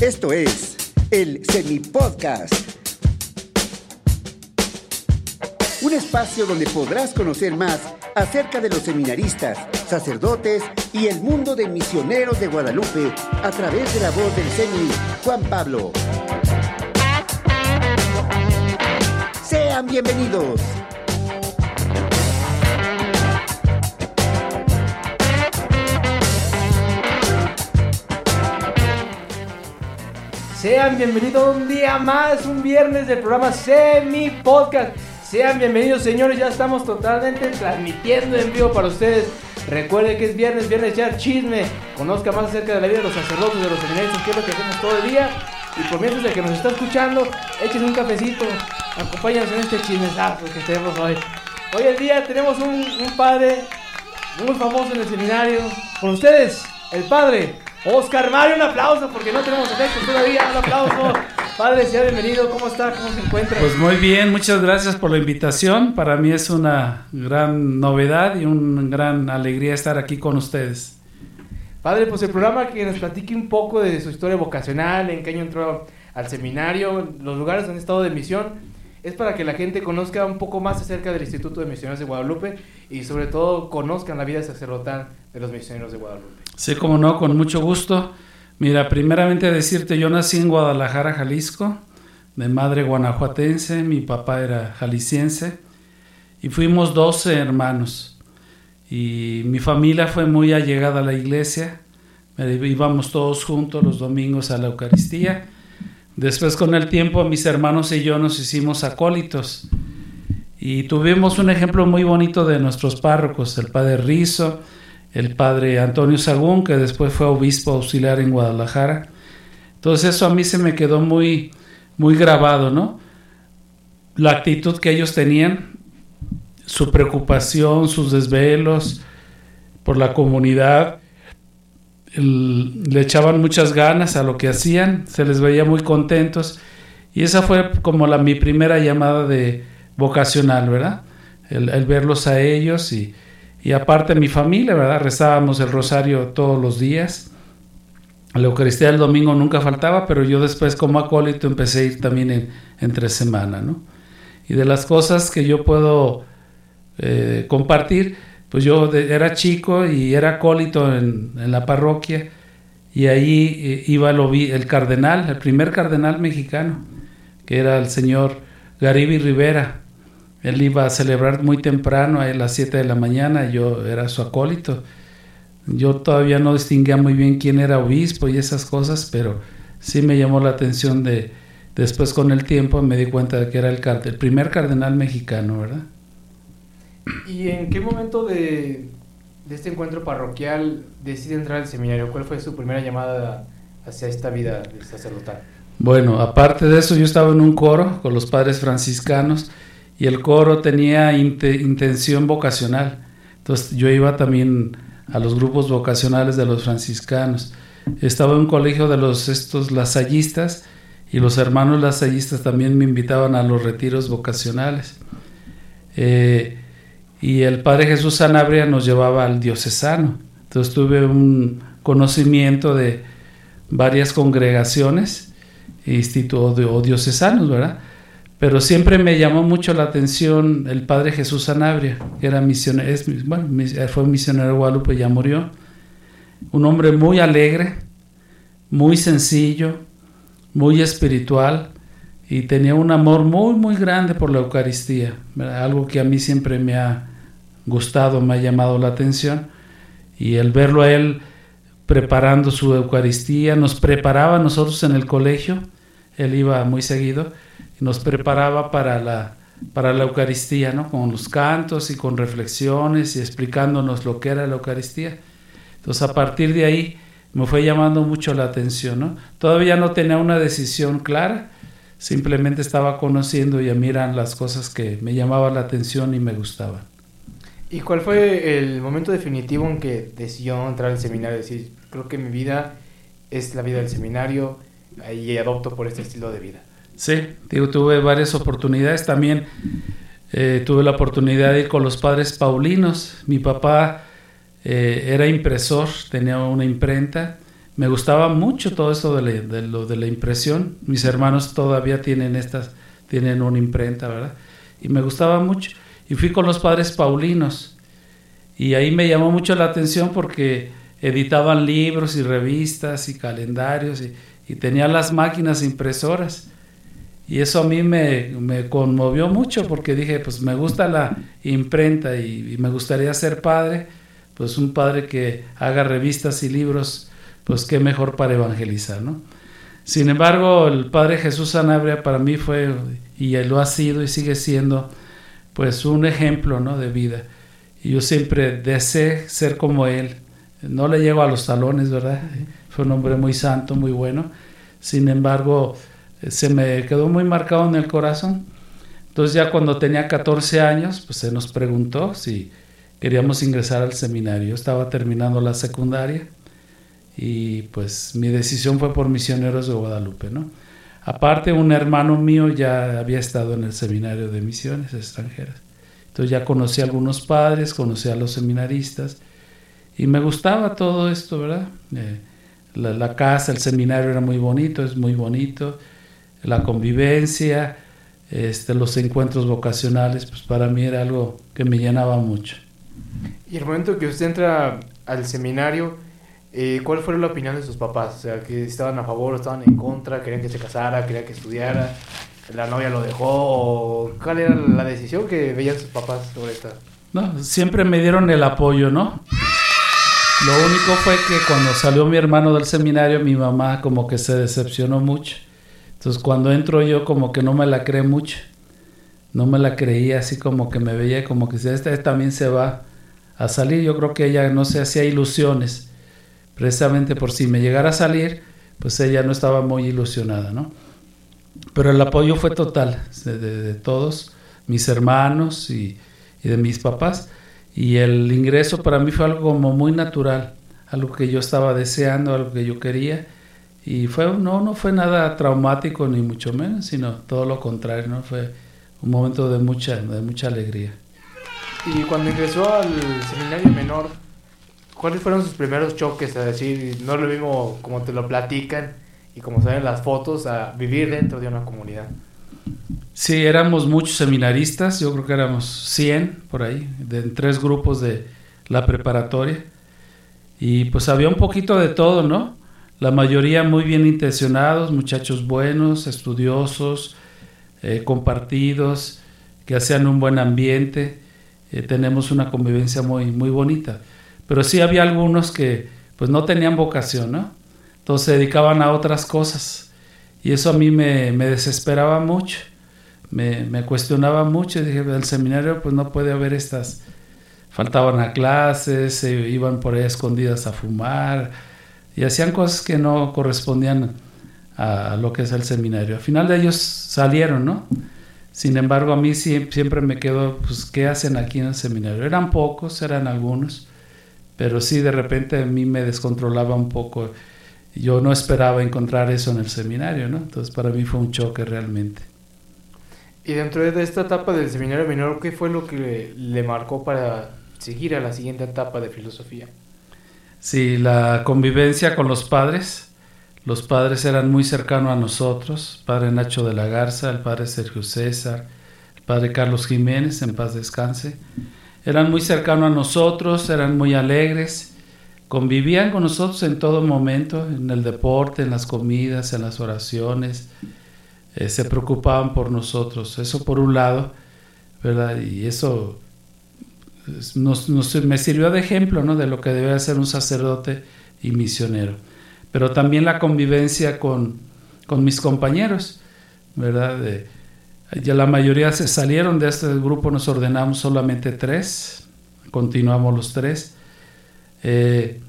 Esto es el Semipodcast. Un espacio donde podrás conocer más acerca de los seminaristas, sacerdotes y el mundo de misioneros de Guadalupe a través de la voz del semi Juan Pablo. Sean bienvenidos. Sean bienvenidos un día más, un viernes del programa Semi Podcast. Sean bienvenidos, señores. Ya estamos totalmente transmitiendo en vivo para ustedes. Recuerden que es viernes, viernes ya chisme. Conozca más acerca de la vida de los sacerdotes, de los seminaristas, que es lo que hacemos todo el día. Y por mientras de que nos está escuchando, echen un cafecito. Acompáñanos en este chismesazo que tenemos hoy. Hoy el día tenemos un padre muy famoso en el seminario. Con ustedes, el padre Oscar Mario, un aplauso porque no tenemos efectos todavía. Un aplauso. Padre, sea bienvenido. ¿Cómo está? ¿Cómo se encuentra? Pues muy bien, muchas gracias por la invitación. Para mí es una gran novedad y una gran alegría estar aquí con ustedes. Padre, pues el programa que nos platique un poco de su historia vocacional, en qué año entró al seminario, los lugares donde ha estado de misión, es para que la gente conozca un poco más acerca del Instituto de Misioneros de Guadalupe y sobre todo conozcan la vida sacerdotal de los misioneros de Guadalupe. Sí, como no, con mucho gusto. Mira, primeramente decirte, yo nací en Guadalajara, Jalisco, de madre guanajuatense, mi papá era jalisciense, y fuimos 12 hermanos. Y mi familia fue muy allegada a la iglesia, íbamos todos juntos los domingos a la Eucaristía. Después con el tiempo mis hermanos y yo nos hicimos acólitos y tuvimos un ejemplo muy bonito de nuestros párrocos, el padre Rizo, el padre Antonio Sagún, que después fue obispo auxiliar en Guadalajara. Entonces eso a mí se me quedó muy, muy grabado, ¿no? La actitud que ellos tenían, su preocupación, sus desvelos por la comunidad, le echaban muchas ganas a lo que hacían, se les veía muy contentos y esa fue como la mi primera llamada de vocacional, ¿verdad? El, el verlos a ellos y, y aparte mi familia, ¿verdad? Rezábamos el rosario todos los días. La Eucaristía del domingo nunca faltaba, pero yo después como acólito empecé a ir también en, entre semana, ¿no? Y de las cosas que yo puedo eh, compartir, pues yo de, era chico y era acólito en, en la parroquia y ahí eh, iba el, el, cardenal, el primer cardenal mexicano, que era el señor Garibi Rivera. Él iba a celebrar muy temprano, a las 7 de la mañana, yo era su acólito. Yo todavía no distinguía muy bien quién era obispo y esas cosas, pero sí me llamó la atención de, después con el tiempo me di cuenta de que era el, el primer cardenal mexicano, ¿verdad? ¿Y en qué momento de, de, este encuentro parroquial decide entrar al seminario? ¿Cuál fue su primera llamada hacia esta vida sacerdotal? Bueno, aparte de eso, yo estaba en un coro con los padres franciscanos y el coro tenía int intención vocacional. Entonces yo iba también a los grupos vocacionales de los franciscanos. Estaba en un colegio de los estos lasallistas y los hermanos lasallistas también me invitaban a los retiros vocacionales. Eh, y el Padre Jesús Sanabria nos llevaba al diocesano. Entonces tuve un conocimiento de varias congregaciones institutos o diocesanos, ¿verdad? Pero siempre me llamó mucho la atención el Padre Jesús Sanabria, que era misionero, es, bueno, fue misionero de Guadalupe, ya murió. Un hombre muy alegre, muy sencillo, muy espiritual y tenía un amor muy, muy grande por la Eucaristía, ¿verdad? algo que a mí siempre me ha gustado, me ha llamado la atención. Y el verlo a él preparando su Eucaristía, nos preparaba a nosotros en el colegio, él iba muy seguido, nos preparaba para la, para la Eucaristía, ¿no? con los cantos y con reflexiones y explicándonos lo que era la Eucaristía. Entonces a partir de ahí me fue llamando mucho la atención. ¿no? Todavía no tenía una decisión clara, simplemente estaba conociendo y a mí las cosas que me llamaban la atención y me gustaban. ¿Y cuál fue el momento definitivo en que decidió entrar al seminario? Es decir, creo que mi vida es la vida del seminario y adopto por este estilo de vida. Sí, digo, tuve varias oportunidades. También eh, tuve la oportunidad de ir con los padres paulinos. Mi papá eh, era impresor, tenía una imprenta. me gustaba mucho todo esto de, de, lo de la impresión. Mis hermanos todavía tienen estas, tienen una imprenta, ¿verdad? Y me gustaba mucho. Y fui con los padres Paulinos. Y ahí me llamó mucho la atención porque editaban libros y revistas y calendarios y, y tenían las máquinas impresoras. Y eso a mí me, conmovió mucho porque dije, pues me gusta la imprenta y, me gustaría ser padre, pues un padre que haga revistas y libros, pues qué mejor para evangelizar, ¿no? Sin embargo, el padre Jesús Sanabria para mí fue, y lo ha sido y sigue siendo, pues un ejemplo, ¿no? De vida. Y yo siempre deseé ser como él. No le llego a los talones, ¿verdad? Fue un hombre muy santo, muy bueno. Sin embargo, se me quedó muy marcado en el corazón. Entonces ya cuando tenía 14 años, pues se nos preguntó si queríamos ingresar al seminario. Yo estaba terminando la secundaria y pues mi decisión fue por misioneros de Guadalupe, ¿no? Aparte, un hermano mío ya había estado en el seminario de misiones extranjeras. Entonces ya conocí a algunos padres, conocí a los seminaristas y me gustaba todo esto, ¿verdad? Eh, la, la casa, el seminario era muy bonito, es muy bonito la convivencia, este, los encuentros vocacionales, pues para mí era algo que me llenaba mucho. Y el momento que usted entra al seminario, eh, ¿cuál fue la opinión de sus papás? O sea, que estaban a favor o estaban en contra, querían que se casara, querían que estudiara, la novia lo dejó, o ¿cuál era la decisión que veían sus papás sobre esta? No, siempre me dieron el apoyo, ¿no? Lo único fue que cuando salió mi hermano del seminario, mi mamá como que se decepcionó mucho entonces cuando entro yo como que no me la cree mucho. No me la creía así como que me veía como que si esta también se va a salir. Yo creo que ella no se hacía ilusiones. Precisamente por si me llegara a salir, pues ella no estaba muy ilusionada, ¿no? Pero el apoyo fue total de, todos, mis hermanos y, y, de mis papás. Y el ingreso para mí fue algo como muy natural, algo que yo estaba deseando, algo que yo quería y fue, no, no fue nada traumático ni mucho menos, sino todo lo contrario, ¿no? Fue un momento de mucha, de mucha alegría. Y cuando ingresó al seminario menor, ¿cuáles fueron sus primeros choques? Es decir, no lo mismo como te lo platican y como se ven las fotos, a vivir dentro de una comunidad. Sí, éramos muchos seminaristas, yo creo que éramos 100 por ahí, de, en tres grupos de la preparatoria. Y pues había un poquito de todo, ¿no? La mayoría muy bien intencionados, muchachos buenos, estudiosos, eh, compartidos, que hacían un buen ambiente, eh, tenemos una convivencia muy, muy bonita. Pero sí había algunos que pues no tenían vocación, ¿no? Entonces se dedicaban a otras cosas. Y eso a mí me, me desesperaba mucho, me, me, cuestionaba mucho. Dije, el seminario pues no puede haber estas... Faltaban a clases, se iban por ahí escondidas a fumar, y hacían cosas que no correspondían a, lo que es el seminario. Al final de ellos salieron, ¿no? Sin embargo, a mí siempre me quedó, pues, ¿qué hacen aquí en el seminario? Eran pocos, eran algunos, pero sí, de repente a mí me descontrolaba un poco. Yo no esperaba encontrar eso en el seminario, ¿no? Entonces, para mí fue un choque realmente. Y dentro de esta etapa del seminario menor, ¿qué fue lo que le, le marcó para seguir a la siguiente etapa de filosofía? Sí, la convivencia con los padres. Los padres eran muy cercanos a nosotros. padre Nacho de la Garza, el padre Sergio César, el padre Carlos Jiménez, en paz descanse. Eran muy cercanos a nosotros, eran muy alegres. Convivían con nosotros en todo momento, en el deporte, en las comidas, en las oraciones. Eh, se preocupaban por nosotros. Eso por un lado, ¿verdad? Y eso nos, nos, me sirvió de ejemplo ¿no? de lo que debe ser un sacerdote y misionero. Pero también la convivencia con, con mis compañeros, ¿verdad? De, ya la mayoría se salieron de este grupo, nos ordenamos solamente tres, continuamos los tres. Eh,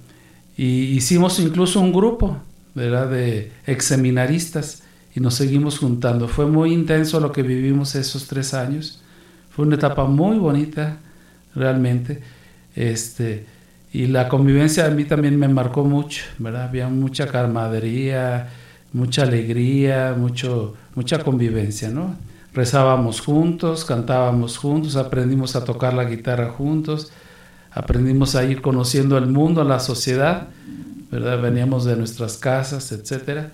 y hicimos incluso un grupo, ¿verdad? De exseminaristas y nos seguimos juntando. Fue muy intenso lo que vivimos esos tres años. Fue una etapa muy bonita, realmente. Este, y la convivencia a mí también me marcó mucho, ¿verdad? Había mucha camaradería, mucha alegría, mucho, mucha convivencia, ¿no? Rezábamos juntos, cantábamos juntos, aprendimos a tocar la guitarra juntos, aprendimos a ir conociendo el mundo, la sociedad, ¿verdad? Veníamos de nuestras casas, etcétera.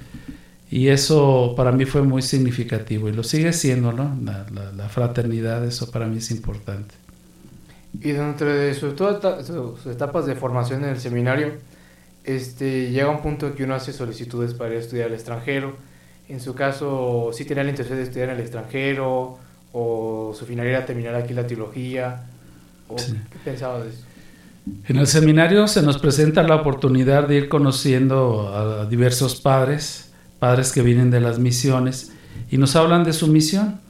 Y eso para mí fue muy significativo y lo sigue siendo, ¿no? La, fraternidad, eso para mí es importante. Y dentro de sus, sus etapas de formación en el seminario, este, llega un punto que uno hace solicitudes para ir a estudiar al extranjero. En su caso, si ¿sí tenía la intención de estudiar en el extranjero o su final era terminar aquí la teología. ¿O ¿Qué pensaba de eso? En el seminario se nos presenta la oportunidad de ir conociendo a diversos padres, padres que vienen de las misiones y nos hablan de su misión.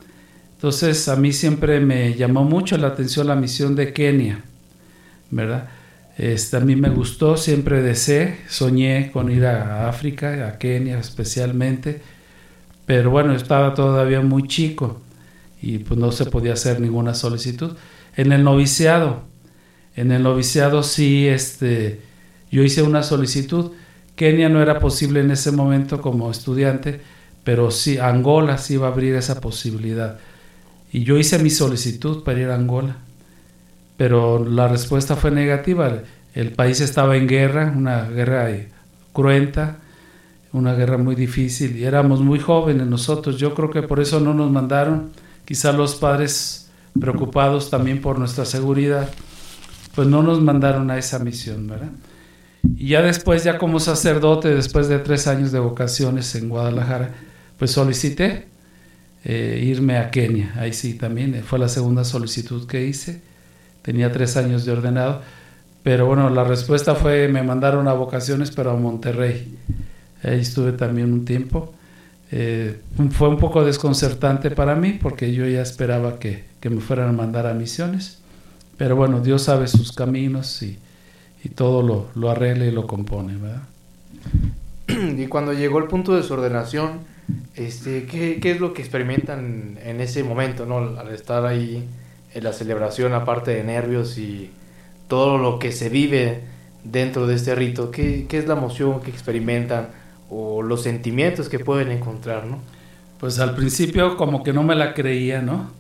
Entonces a mí siempre me llamó mucho la atención la misión de Kenia, ¿verdad? Este, a mí me gustó, siempre deseé, soñé con ir a África, a Kenia especialmente, pero bueno, estaba todavía muy chico y pues no se podía hacer ninguna solicitud. En el noviciado, en el noviciado sí, este, yo hice una solicitud. Kenia no era posible en ese momento como estudiante, pero sí, Angola sí iba a abrir esa posibilidad. Y yo hice mi solicitud para ir a Angola pero la respuesta fue negativa. El país estaba en guerra, una guerra cruenta, una guerra muy difícil y éramos muy jóvenes nosotros. Yo creo que por eso no nos mandaron, quizá los padres preocupados también por nuestra seguridad, pues no nos mandaron a esa misión, ¿verdad? Y ya después, ya como sacerdote, después de tres años de vocaciones en Guadalajara, pues solicité eh, irme a Kenia. Ahí sí, también eh, fue la segunda solicitud que hice tenía tres años de ordenado, pero bueno, la respuesta fue, me mandaron a vocaciones, pero a Monterrey. Ahí estuve también un tiempo. Eh, fue un poco desconcertante para mí porque yo ya esperaba que, que, me fueran a mandar a misiones, pero bueno, Dios sabe sus caminos y, y todo lo, lo, arregla y lo compone, ¿verdad? Y cuando llegó el punto de su ordenación, este, ¿qué, ¿qué, es lo que experimentan en ese momento, ¿no? al estar ahí en la celebración, aparte de nervios y todo lo que se vive dentro de este rito? ¿Qué, qué es la emoción que experimentan o los sentimientos que pueden encontrar, no? Pues al principio como que no me la creía, ¿no?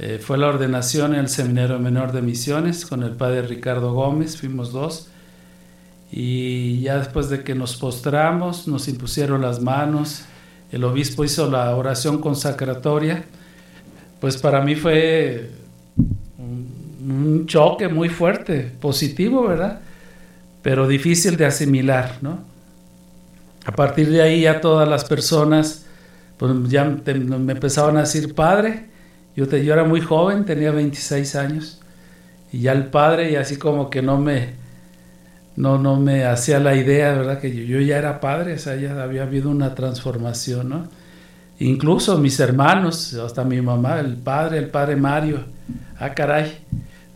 Eh, fue la ordenación en el Seminario Menor de Misiones con el padre Ricardo Gómez, fuimos dos. Y ya después de que nos postramos, nos impusieron las manos, el obispo hizo la oración consacratoria, pues para mí fue un choque muy fuerte, positivo, ¿verdad? Pero difícil de asimilar, ¿no? A partir de ahí ya todas las personas, pues ya me empezaban a decir padre, yo, te, era muy joven, tenía 26 años, y ya el padre, y así como que no me, no, no me hacía la idea, ¿verdad? Que yo, ya era padre, o ya había habido una transformación, ¿no? Incluso mis hermanos, hasta mi mamá, el padre, el padre Mario, ah, caray,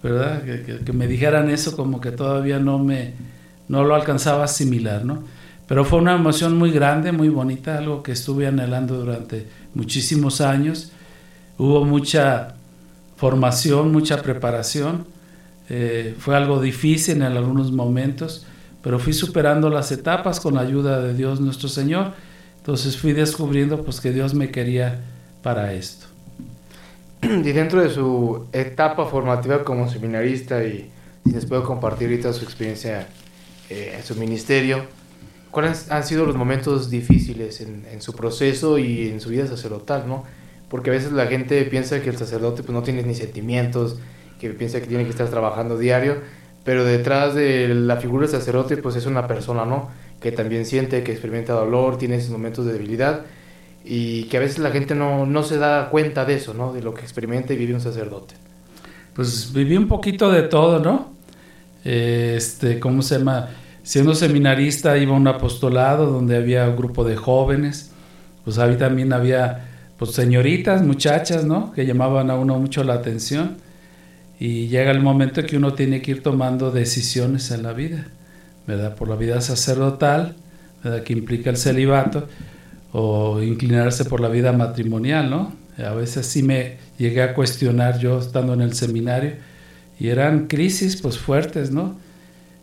¿verdad? Que, me dijeran eso como que todavía no me, no lo alcanzaba a asimilar, ¿no? Pero fue una emoción muy grande, muy bonita, algo que estuve anhelando durante muchísimos años. Hubo mucha formación, mucha preparación. Eh, fue algo difícil en algunos momentos, pero fui superando las etapas con la ayuda de Dios nuestro Señor. Entonces fui descubriendo pues que Dios me quería para esto. y dentro de su etapa formativa como seminarista y si les puedo compartir ahorita su experiencia eh, en su ministerio, ¿cuáles han sido los momentos difíciles en, en, su proceso y en su vida sacerdotal, no? Porque a veces la gente piensa que el sacerdote pues, no tiene ni sentimientos, que piensa que tiene que estar trabajando diario, pero detrás de la figura del sacerdote pues es una persona, ¿no? Que también siente, que experimenta dolor, tiene esos momentos de debilidad y que a veces la gente no, no se da cuenta de eso, ¿no? De lo que experimenta y vive un sacerdote. Pues viví un poquito de todo, ¿no? Este, ¿cómo se llama? Siendo seminarista iba a un apostolado donde había un grupo de jóvenes, pues ahí también había pues señoritas, muchachas, ¿no? Que llamaban a uno mucho la atención y llega el momento que uno tiene que ir tomando decisiones en la vida, ¿verdad? Por la vida sacerdotal, ¿verdad? Que implica el celibato o inclinarse por la vida matrimonial, ¿no? A veces sí me llegué a cuestionar yo estando en el seminario y eran crisis pues fuertes, ¿no?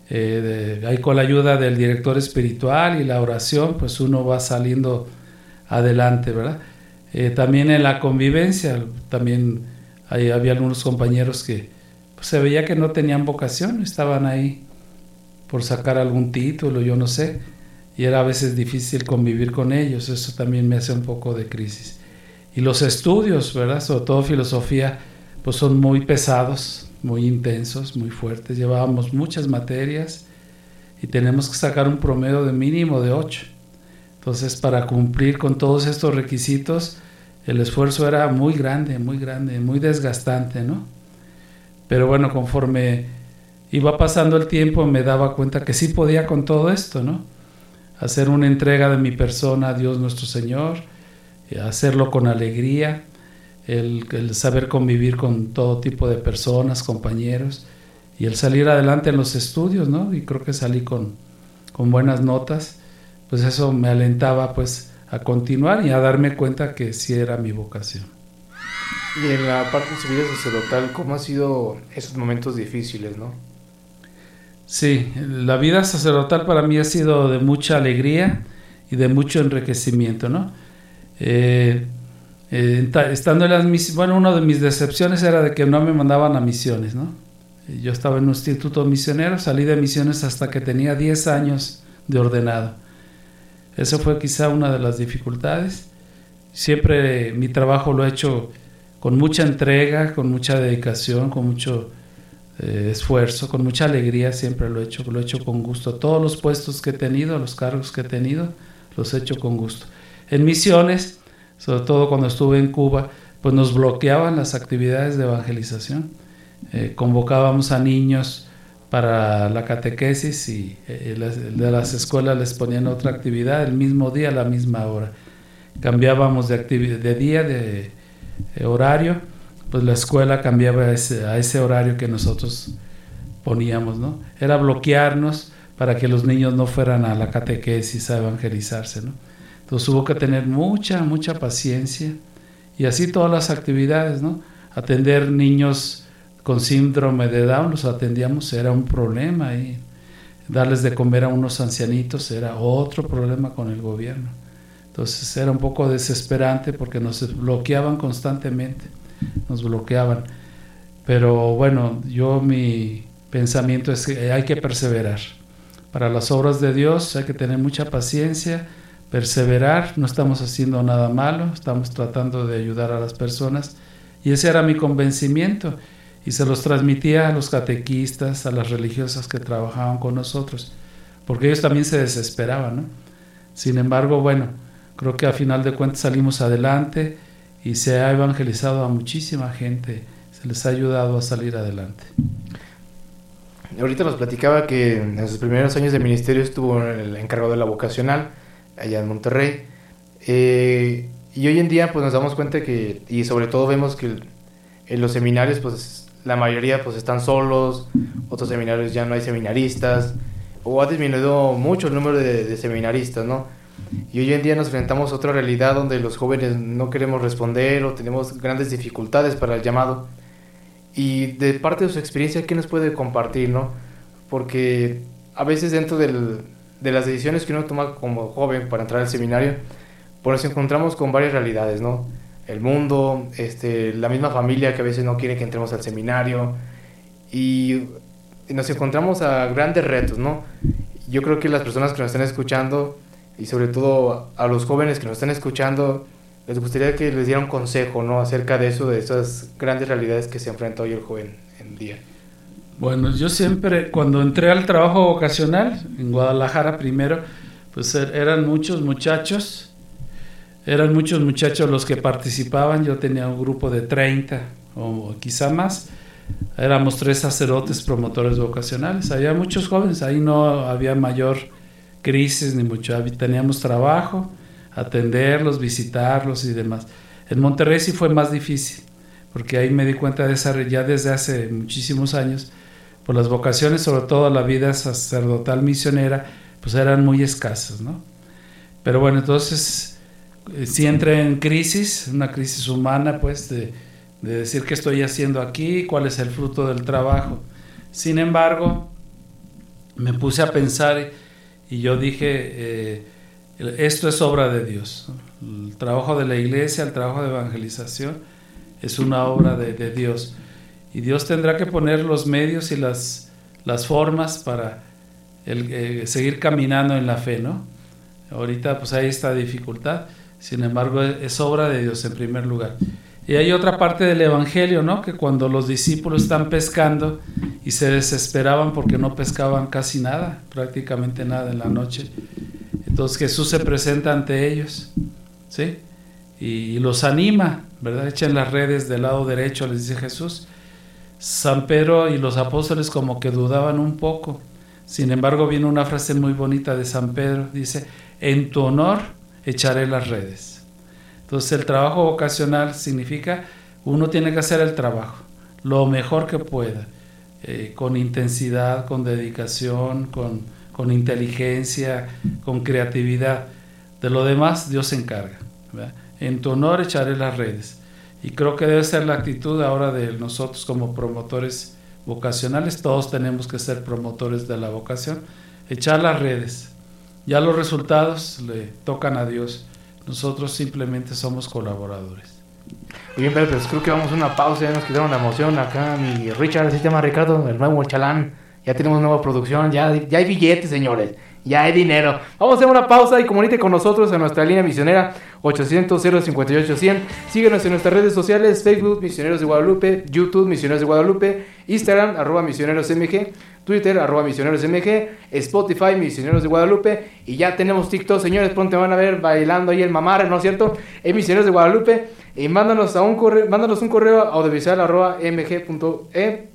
Eh, ahí con la ayuda del director espiritual y la oración pues uno va saliendo adelante, ¿verdad? Eh, también en la convivencia, también había algunos compañeros que pues, se veía que no tenían vocación, estaban ahí por sacar algún título, yo no sé, y era a veces difícil convivir con ellos, eso también me hace un poco de crisis. Y los estudios, ¿verdad? Sobre todo filosofía, pues son muy pesados, muy intensos, muy fuertes, llevábamos muchas materias y tenemos que sacar un promedio de mínimo de 8. Entonces, para cumplir con todos estos requisitos, el esfuerzo era muy grande, muy grande, muy desgastante, ¿no? Pero bueno, conforme iba pasando el tiempo me daba cuenta que sí podía con todo esto, ¿no? Hacer una entrega de mi persona a Dios nuestro Señor, eh, hacerlo con alegría, el, saber convivir con todo tipo de personas, compañeros, y el salir adelante en los estudios, ¿no? Y creo que salí con, con buenas notas, pues eso me alentaba pues a continuar y a darme cuenta que sí era mi vocación. Y en la parte de su vida sacerdotal, ¿cómo han sido esos momentos difíciles, no? Sí, la vida sacerdotal para mí ha sido de mucha alegría y de mucho enriquecimiento, ¿no? Eh, eh, estando en las misiones, bueno, una de mis decepciones era de que no me mandaban a misiones, ¿no? Yo estaba en un instituto misionero, salí de misiones hasta que tenía 10 años de ordenado. Eso fue quizá una de las dificultades. Siempre mi trabajo lo he hecho con mucha entrega, con mucha dedicación, con mucho eh, esfuerzo, con mucha alegría, siempre lo he hecho, lo he hecho con gusto. Todos los puestos que he tenido, los cargos que he tenido, los he hecho con gusto. En misiones, sobre todo cuando estuve en Cuba, pues nos bloqueaban las actividades de evangelización. Eh, convocábamos a niños para la catequesis y eh, de las escuelas les ponían otra actividad el mismo día a la misma hora. Cambiábamos de, de día, de, horario, pues la escuela cambiaba a ese, horario que nosotros poníamos, ¿no? Era bloquearnos para que los niños no fueran a la catequesis a evangelizarse, ¿no? Entonces hubo que tener mucha, mucha paciencia y así todas las actividades, ¿no? Atender niños con síndrome de Down los atendíamos, era un problema y darles de comer a unos ancianitos era otro problema con el gobierno. Entonces era un poco desesperante porque nos bloqueaban constantemente, nos bloqueaban. Pero bueno, yo mi pensamiento es que hay que perseverar. Para las obras de Dios hay que tener mucha paciencia, perseverar, no estamos haciendo nada malo, estamos tratando de ayudar a las personas y ese era mi convencimiento y se los transmitía a los catequistas, a las religiosas que trabajaban con nosotros, porque ellos también se desesperaban, ¿no? Sin embargo, bueno, creo que a final de cuentas salimos adelante y se ha evangelizado a muchísima gente, se les ha ayudado a salir adelante. Ahorita nos platicaba que en sus primeros años de ministerio estuvo el encargado de la vocacional allá en Monterrey. Eh, y hoy en día pues nos damos cuenta que, y sobre todo vemos que en los seminarios pues la mayoría pues están solos, otros seminarios ya no hay seminaristas, o ha disminuido mucho el número de, seminaristas, ¿no? Y hoy en día nos enfrentamos a otra realidad donde los jóvenes no queremos responder o tenemos grandes dificultades para el llamado. Y de parte de su experiencia, ¿qué nos puede compartir, no? Porque a veces dentro del, de las decisiones que uno toma como joven para entrar al seminario, pues nos encontramos con varias realidades, ¿no? El mundo, este, la misma familia que a veces no quiere que entremos al seminario y nos encontramos a grandes retos, ¿no? Yo creo que las personas que nos están escuchando y sobre todo a los jóvenes que nos están escuchando, les gustaría que les diera un consejo, ¿no? Acerca de eso, de esas grandes realidades que se enfrenta hoy el joven en día. Bueno, yo siempre, cuando entré al trabajo vocacional, en Guadalajara primero, pues er, eran muchos muchachos eran muchos muchachos los que participaban, yo tenía un grupo de 30 o quizá más. Éramos tres sacerdotes promotores vocacionales. Había muchos jóvenes, ahí no había mayor crisis ni mucho. Teníamos trabajo, atenderlos, visitarlos y demás. En Monterrey sí fue más difícil, porque ahí me di cuenta de esa ya desde hace muchísimos años, por las vocaciones, sobre todo la vida sacerdotal misionera, pues eran muy escasas, ¿no? Pero bueno, entonces eh, si entré en crisis, una crisis humana, pues, de, decir qué estoy haciendo aquí, cuál es el fruto del trabajo. Sin embargo, me puse a pensar y yo dije, eh, esto es obra de Dios. El trabajo de la iglesia, el trabajo de evangelización, es una obra de, Dios. Y Dios tendrá que poner los medios y las, las formas para eh, seguir caminando en la fe, ¿no? Ahorita pues hay esta dificultad, sin embargo es obra de Dios en primer lugar. Y hay otra parte del Evangelio, ¿no? Que cuando los discípulos están pescando y se desesperaban porque no pescaban casi nada, prácticamente nada en la noche. Entonces Jesús se presenta ante ellos, ¿sí? Y, los anima, ¿verdad? Echen las redes del lado derecho, les dice Jesús. San Pedro y los apóstoles como que dudaban un poco. Sin embargo, viene una frase muy bonita de San Pedro. Dice, en tu honor echaré las redes. Entonces el trabajo vocacional significa uno tiene que hacer el trabajo lo mejor que pueda, eh, con intensidad, con dedicación, con, con, inteligencia, con creatividad. De lo demás Dios se encarga. En tu honor echaré las redes. Y creo que debe ser la actitud ahora de nosotros como promotores vocacionales. Todos tenemos que ser promotores de la vocación. Echar las redes. Ya los resultados le tocan a Dios. Nosotros simplemente somos colaboradores. Muy bien, pero pues creo que vamos a una pausa, ya nos quitaron la emoción acá, mi Richard, se llama Ricardo, el nuevo chalán, ya tenemos nueva producción, ya, ya hay billetes, señores, ya hay dinero. Vamos a hacer una pausa y comuníquete con nosotros en nuestra línea misionera 800-058-100. Síguenos en nuestras redes sociales, Facebook, Misioneros de Guadalupe, YouTube, Misioneros de Guadalupe, Instagram, arroba Misioneros MG. Twitter, arroba Misioneros MG, Spotify, Misioneros de Guadalupe, y ya tenemos TikTok, señores, pronto van a ver bailando ahí el mamar, ¿no es cierto? En Misioneros de Guadalupe, y mándanos, a un correo, mándanos un correo audiovisual arroba mg.e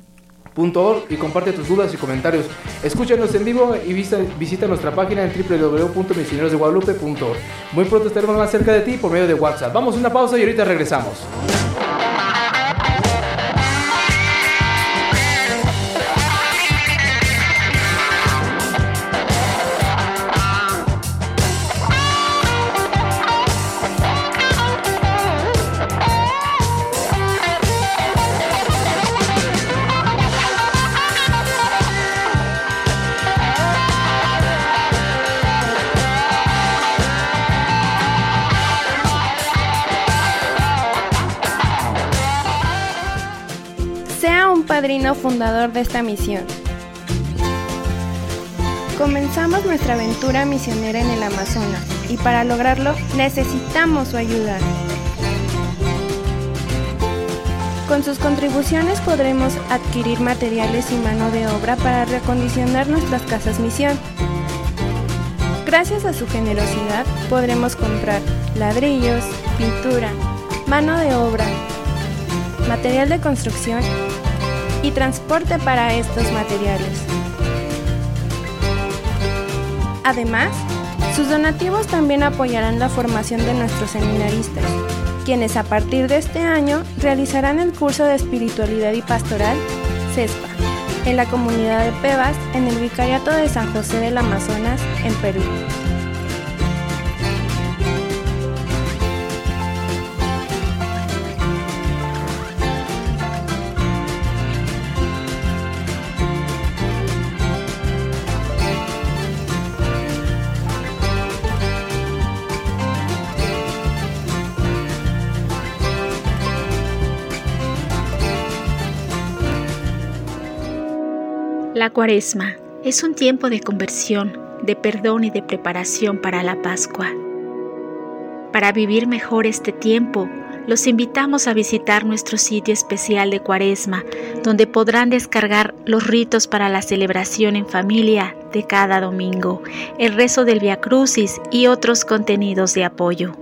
y comparte tus dudas y comentarios. Escúchanos en vivo y visita, visita nuestra página en www.misionerosdeguadalupe.org. Muy pronto estaremos más cerca de ti por medio de WhatsApp. Vamos a una pausa y ahorita regresamos. Padrino fundador de esta misión. Comenzamos nuestra aventura misionera en el Amazonas y para lograrlo necesitamos su ayuda. Con sus contribuciones podremos adquirir materiales y mano de obra para reacondicionar nuestras casas misión. Gracias a su generosidad podremos comprar ladrillos, pintura, mano de obra, material de construcción y transporte para estos materiales. Además, sus donativos también apoyarán la formación de nuestros seminaristas, quienes a partir de este año realizarán el curso de espiritualidad y pastoral CESPA en la comunidad de Pebas en el Vicariato de San José del Amazonas en Perú. La cuaresma es un tiempo de conversión, de perdón y de preparación para la Pascua. Para vivir mejor este tiempo, los invitamos a visitar nuestro sitio especial de cuaresma, donde podrán descargar los ritos para la celebración en familia de cada domingo, el rezo del Via Crucis y otros contenidos de apoyo.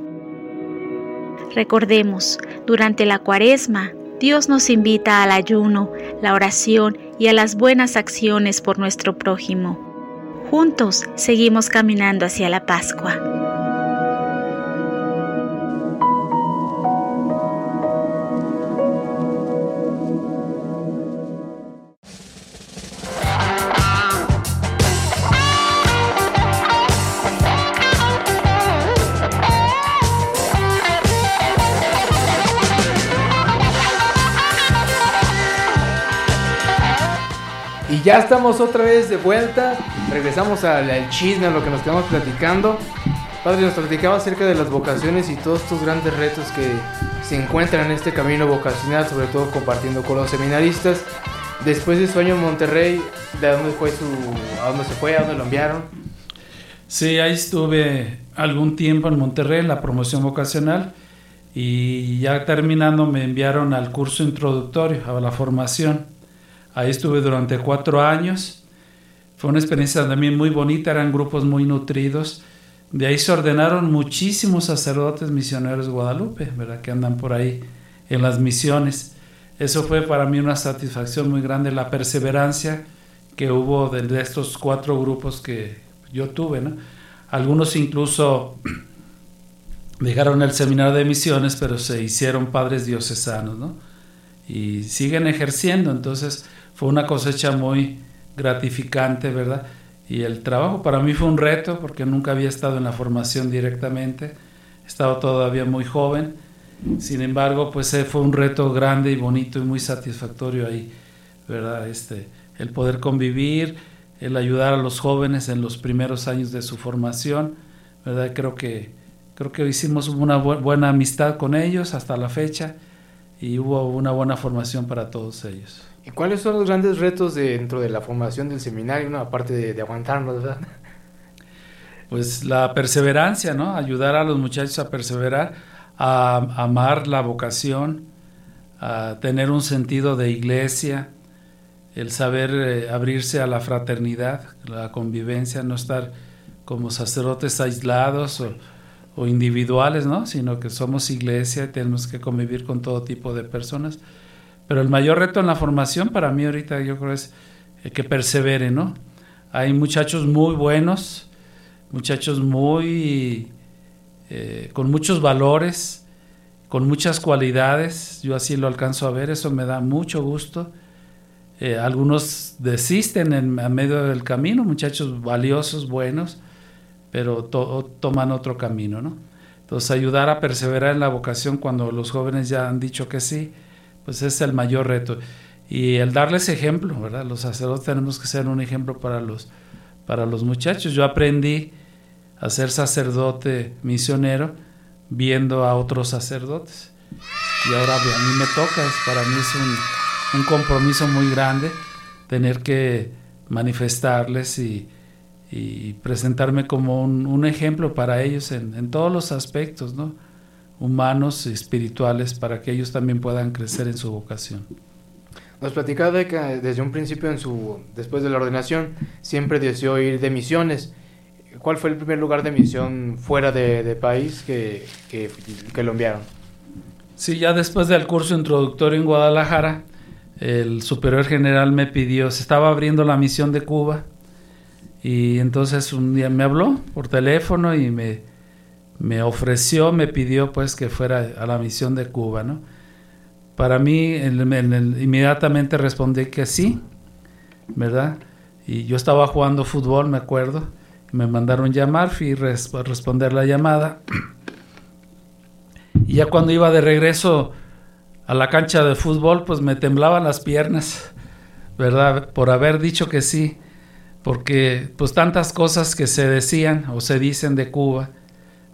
Recordemos, durante la cuaresma Dios nos invita al ayuno, la oración y a las buenas acciones por nuestro prójimo. Juntos seguimos caminando hacia la Pascua. Ya estamos otra vez de vuelta. Regresamos al, chisme, a lo que nos quedamos platicando. Padre, nos platicaba acerca de las vocaciones y todos estos grandes retos que se encuentran en este camino vocacional, sobre todo compartiendo con los seminaristas. Después de su año en Monterrey, ¿de dónde fue su, a dónde se fue, a dónde lo enviaron? Sí, ahí estuve algún tiempo en Monterrey en la promoción vocacional y ya terminando me enviaron al curso introductorio, a la formación. Ahí estuve durante cuatro años. Fue una experiencia también muy bonita, eran grupos muy nutridos. De ahí se ordenaron muchísimos sacerdotes misioneros de Guadalupe, ¿verdad? Que andan por ahí en las misiones. Eso fue para mí una satisfacción muy grande, la perseverancia que hubo de, estos cuatro grupos que yo tuve. ¿no? Algunos incluso dejaron el seminario de misiones, pero se hicieron padres diocesanos, ¿no? Y siguen ejerciendo, entonces fue una cosecha muy gratificante, ¿verdad? Y el trabajo para mí fue un reto porque nunca había estado en la formación directamente, he estado todavía muy joven sin embargo, pues eh, fue un reto grande y bonito y muy satisfactorio ahí, ¿verdad? Este, el poder convivir, el ayudar a los jóvenes en los primeros años de su formación, ¿verdad? Creo que, creo que hicimos una buena amistad con ellos hasta la fecha y hubo una buena formación para todos ellos. ¿Y cuáles son los grandes retos dentro de la formación del seminario, aparte de, aguantarnos, ¿verdad? Pues la perseverancia, ¿no? Ayudar a los muchachos a perseverar a amar la vocación, a tener un sentido de iglesia, el saber eh, abrirse a la fraternidad, la convivencia, no estar como sacerdotes aislados o, individuales, ¿no? sino que somos iglesia y tenemos que convivir con todo tipo de personas. Pero el mayor reto en la formación para mí ahorita yo creo es eh, que persevere, ¿no? Hay muchachos muy buenos, muchachos muy eh, con muchos valores, con muchas cualidades, yo así lo alcanzo a ver, eso me da mucho gusto. Eh, algunos desisten en, medio del camino, muchachos valiosos, buenos, pero toman otro camino, ¿no? Entonces ayudar a perseverar en la vocación cuando los jóvenes ya han dicho que sí, pues es el mayor reto. Y el darles ejemplo, ¿verdad? Los sacerdotes tenemos que ser un ejemplo para los, para los muchachos. Yo aprendí a ser sacerdote misionero viendo a otros sacerdotes. Y ahora a mí me toca, para mí es un, compromiso muy grande tener que manifestarles y, presentarme como un, ejemplo para ellos en, todos los aspectos, ¿no? Humanos y espirituales, para que ellos también puedan crecer en su vocación. Nos platicaba de que desde un principio, en su, después de la ordenación, siempre deseó ir de misiones. ¿Cuál fue el primer lugar de misión fuera de, país que, que, lo enviaron? Sí, ya después del curso introductorio en Guadalajara, el superior general me pidió, se estaba abriendo la misión de Cuba y entonces un día me habló por teléfono y me, me ofreció, me pidió pues que fuera a la misión de Cuba, ¿no? Para mí inmediatamente respondí que sí, ¿verdad? Y yo estaba jugando fútbol, me acuerdo, me mandaron llamar, fui a responder la llamada. Y ya cuando iba de regreso a la cancha de fútbol, pues me temblaban las piernas, ¿verdad? Por haber dicho que sí, porque pues tantas cosas que se decían o se dicen de Cuba,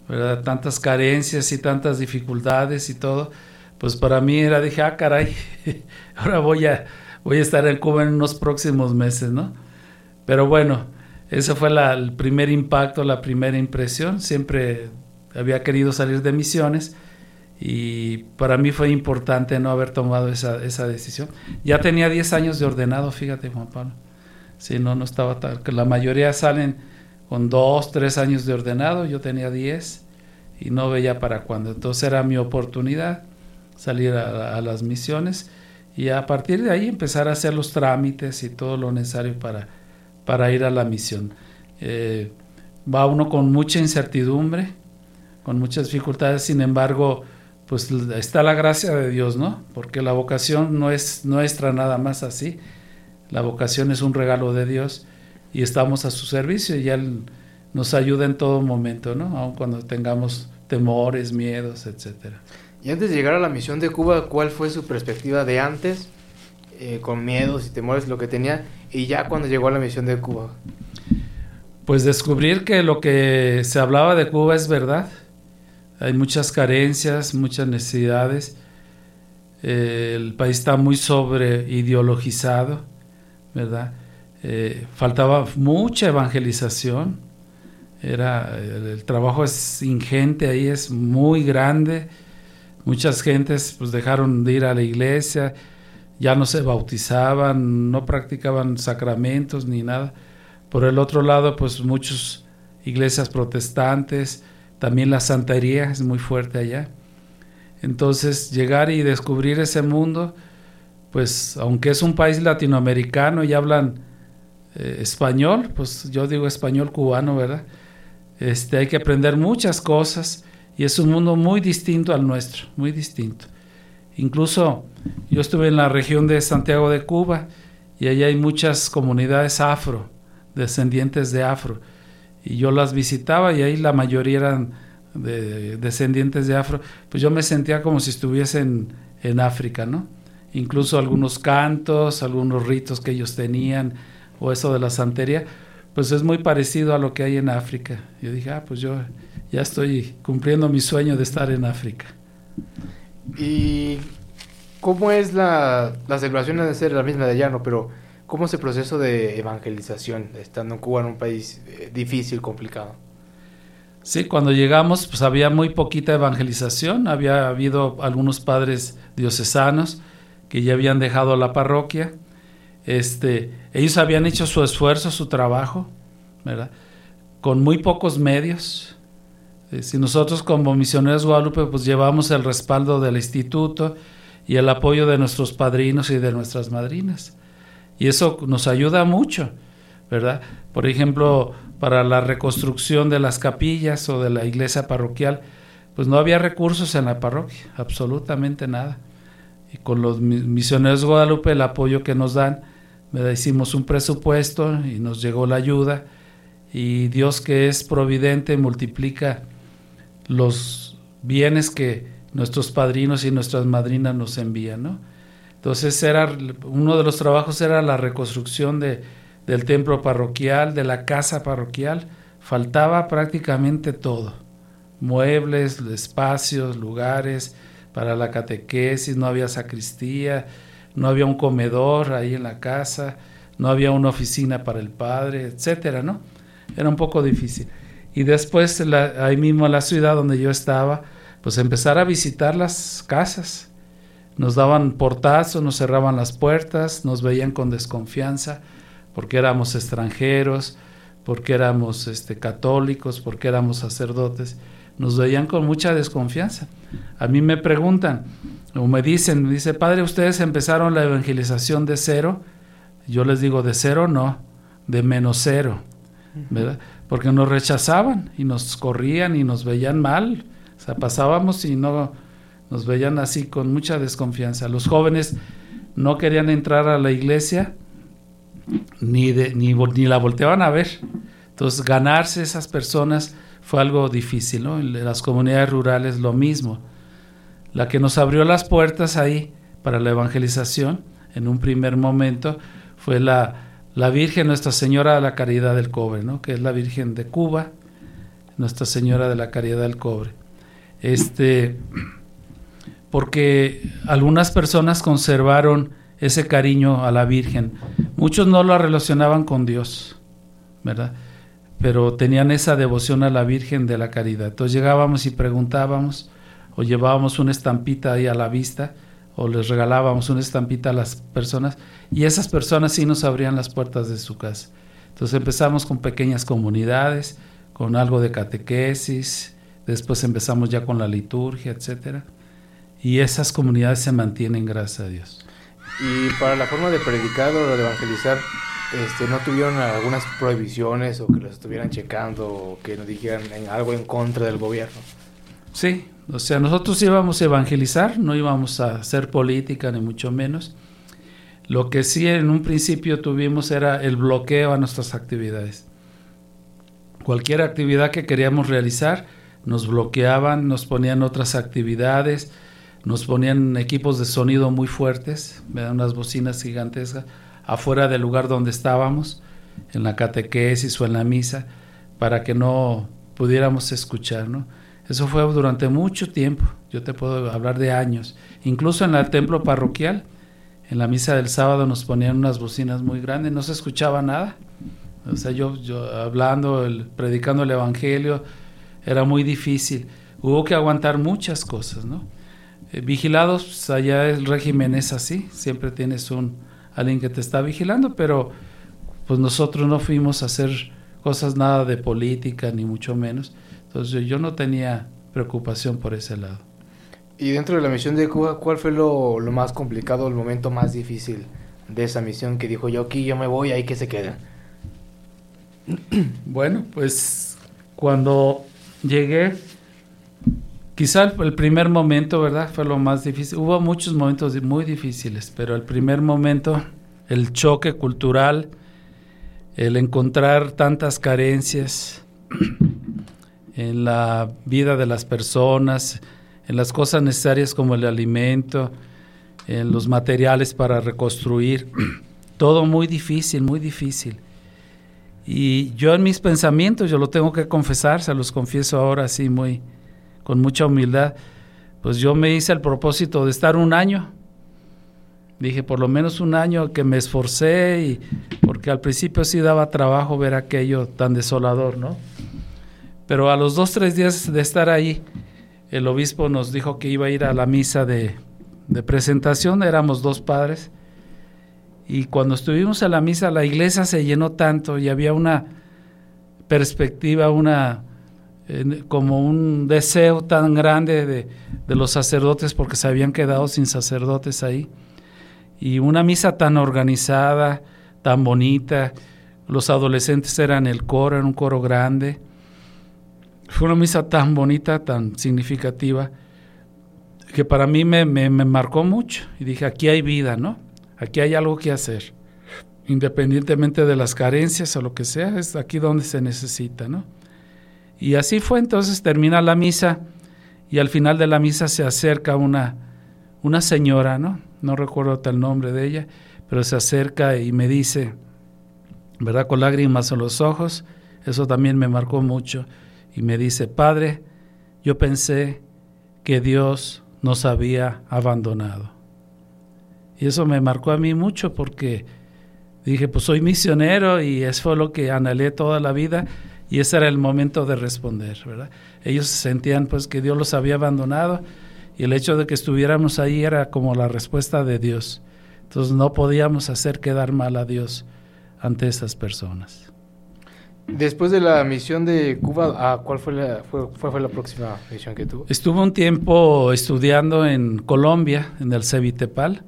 ¿verdad? Tantas carencias y tantas dificultades y todo, pues para mí era, dije, ah, caray, ahora voy a, voy a estar en Cuba en unos próximos meses, ¿no? Pero bueno, ese fue el primer impacto, la primera impresión. Siempre había querido salir de misiones y para mí fue importante no haber tomado esa, esa decisión. Ya tenía 10 años de ordenado, fíjate Juan Pablo. Si no, no estaba tal. La mayoría salen con 2, 3 años de ordenado, yo tenía 10 y no veía para cuándo. Entonces era mi oportunidad salir a, a las misiones y a partir de ahí empezar a hacer los trámites y todo lo necesario para para ir a la misión. Eh, va uno con mucha incertidumbre, con muchas dificultades, sin embargo, pues está la gracia de Dios, ¿no? Porque la vocación no es nuestra nada más así, la vocación es un regalo de Dios y estamos a su servicio y Él nos ayuda en todo momento, ¿no? Aun cuando tengamos temores, miedos, etcétera. Y antes de llegar a la misión de Cuba, ¿cuál fue su perspectiva de antes eh, con miedos y temores lo que tenía y ya cuando llegó a la misión de Cuba? Pues descubrir que lo que se hablaba de Cuba es verdad. Hay muchas carencias, muchas necesidades. eh, el país está muy sobre ideologizado, ¿verdad? Eh, faltaba mucha evangelización, era, el, trabajo es ingente ahí, es muy grande, muchas gentes pues dejaron de ir a la iglesia, ya no se bautizaban, no practicaban sacramentos ni nada. Por el otro lado, pues muchas iglesias protestantes, también la santería es muy fuerte allá. Entonces, llegar y descubrir ese mundo, pues aunque es un país latinoamericano y hablan eh, español, pues yo digo español cubano, ¿verdad? Este, hay que aprender muchas cosas y es un mundo muy distinto al nuestro, muy distinto. Incluso yo estuve en la región de Santiago de Cuba y allá hay muchas comunidades afro, descendientes de afro, y yo las visitaba y ahí la mayoría eran de, descendientes de afro, pues yo me sentía como si estuviese en, en África, ¿no? Incluso algunos cantos, algunos ritos que ellos tenían, o eso de la santería, pues es muy parecido a lo que hay en África. Yo dije, ah, pues yo ya estoy cumpliendo mi sueño de estar en África. ¿Y cómo es la, la celebración? de ser la misma de allá, ¿no? Pero ¿cómo es el proceso de evangelización estando en Cuba, en un país eh, difícil, complicado? Sí, cuando llegamos pues había muy poquita evangelización, había habido algunos padres diocesanos que ya habían dejado la parroquia. Este, ellos habían hecho su esfuerzo, su trabajo, ¿verdad? Con muy pocos medios. Eh, si nosotros como misioneros Guadalupe pues llevamos el respaldo del instituto y el apoyo de nuestros padrinos y de nuestras madrinas. Y eso nos ayuda mucho, ¿verdad? Por ejemplo, para la reconstrucción de las capillas o de la iglesia parroquial, pues no había recursos en la parroquia, absolutamente nada. Y con los misioneros Guadalupe, el apoyo que nos dan, hicimos un presupuesto y nos llegó la ayuda. Y Dios que es providente multiplica los bienes que nuestros padrinos y nuestras madrinas nos envían, ¿no? Entonces era uno de los trabajos era la reconstrucción de, del templo parroquial, de la casa parroquial, faltaba prácticamente todo. Muebles, espacios, lugares para la catequesis, no había sacristía, no había un comedor ahí en la casa, no había una oficina para el padre, etcétera, ¿no? Era un poco difícil. Y después, ahí mismo en la ciudad donde yo estaba, pues empezar a visitar las casas. Nos daban portazos, nos cerraban las puertas, nos veían con desconfianza porque éramos extranjeros, porque éramos este, católicos, porque éramos sacerdotes, nos veían con mucha desconfianza. A mí me preguntan o me dicen, me dice, padre, ustedes empezaron la evangelización de cero. Yo les digo, de cero no, de menos cero, ¿verdad? Porque nos rechazaban y nos corrían y nos veían mal. O sea, pasábamos y no nos veían así con mucha desconfianza. Los jóvenes no querían entrar a la iglesia ni, ni, ni, la volteaban a ver. Entonces, ganarse esas personas fue algo difícil, ¿no? En las comunidades rurales lo mismo. La que nos abrió las puertas ahí para la evangelización en un primer momento fue la, la Virgen Nuestra Señora de la Caridad del Cobre, ¿no? Que es la Virgen de Cuba, Nuestra Señora de la Caridad del Cobre. Este, porque algunas personas conservaron ese cariño a la Virgen. Muchos no lo relacionaban con Dios, ¿verdad? Pero tenían esa devoción a la Virgen de la Caridad. Entonces llegábamos y preguntábamos, o llevábamos una estampita ahí a la vista, o les regalábamos una estampita a las personas, y esas personas sí nos abrían las puertas de su casa. Entonces empezamos con pequeñas comunidades, con algo de catequesis, después empezamos ya con la liturgia, etcétera. Y esas comunidades se mantienen, gracias a Dios. Y para la forma de predicar o de evangelizar, este, ¿no tuvieron algunas prohibiciones o que los estuvieran checando o que nos dijeran algo en contra del gobierno? Sí, o sea, nosotros íbamos a evangelizar, no íbamos a hacer política ni mucho menos. Lo que sí en un principio tuvimos era el bloqueo a nuestras actividades. Cualquier actividad que queríamos realizar, nos bloqueaban, nos ponían otras actividades, nos ponían equipos de sonido muy fuertes, unas bocinas gigantescas, afuera del lugar donde estábamos, en la catequesis o en la misa, para que no pudiéramos escuchar, ¿no? Eso fue durante mucho tiempo, yo te puedo hablar de años. Incluso en el templo parroquial, en la misa del sábado nos ponían unas bocinas muy grandes, no se escuchaba nada. O sea, yo, yo hablando, predicando el Evangelio, era muy difícil. Hubo que aguantar muchas cosas, ¿no? Eh, vigilados, pues, allá el régimen es así, siempre tienes un alguien que te está vigilando, pero pues nosotros no fuimos a hacer cosas nada de política, ni mucho menos. Entonces yo no tenía preocupación por ese lado. Y dentro de la misión de Cuba, ¿cuál fue lo, lo más complicado, el momento más difícil de esa misión que dijo yo aquí, yo me voy, ahí que se queden? Bueno, pues cuando llegué, quizá el primer momento, ¿verdad? Fue lo más difícil. Hubo muchos momentos muy difíciles, pero el primer momento, el choque cultural, el encontrar tantas carencias en la vida de las personas, en las cosas necesarias como el alimento, en los materiales para reconstruir, todo muy difícil, muy difícil. Y yo en mis pensamientos, yo lo tengo que confesar, se los confieso ahora así muy, con mucha humildad, pues yo me hice el propósito de estar un año. Dije, por lo menos un año que me esforcé, y, porque al principio sí daba trabajo ver aquello tan desolador, ¿no? Pero a los dos, tres días de estar ahí, el obispo nos dijo que iba a ir a la misa de, de presentación, éramos dos padres, y cuando estuvimos a la misa, la iglesia se llenó tanto y había una perspectiva, una como un deseo tan grande de, los sacerdotes porque se habían quedado sin sacerdotes ahí. Y una misa tan organizada, tan bonita. Los adolescentes eran el coro, era un coro grande. Fue una misa tan bonita, tan significativa, que para mí me, me, me marcó mucho. Y dije, aquí hay vida, ¿no? Aquí hay algo que hacer. Independientemente de las carencias o lo que sea, es aquí donde se necesita, ¿no? Y así fue, entonces termina la misa y al final de la misa se acerca una, una señora, ¿no? No recuerdo el nombre de ella, pero se acerca y me dice, ¿verdad? Con lágrimas en los ojos, eso también me marcó mucho, y me dice, Padre, yo pensé que Dios nos había abandonado. Y eso me marcó a mí mucho porque dije, pues soy misionero y eso fue lo que anhelé toda la vida y ese era el momento de responder, ¿verdad? Ellos sentían pues que Dios los había abandonado y el hecho de que estuviéramos ahí era como la respuesta de Dios. Entonces no podíamos hacer quedar mal a Dios ante esas personas. Después de la misión de Cuba, ¿cuál fue la, fue, fue la próxima misión que tuvo? Estuve un tiempo estudiando en Colombia, en el Cevitepal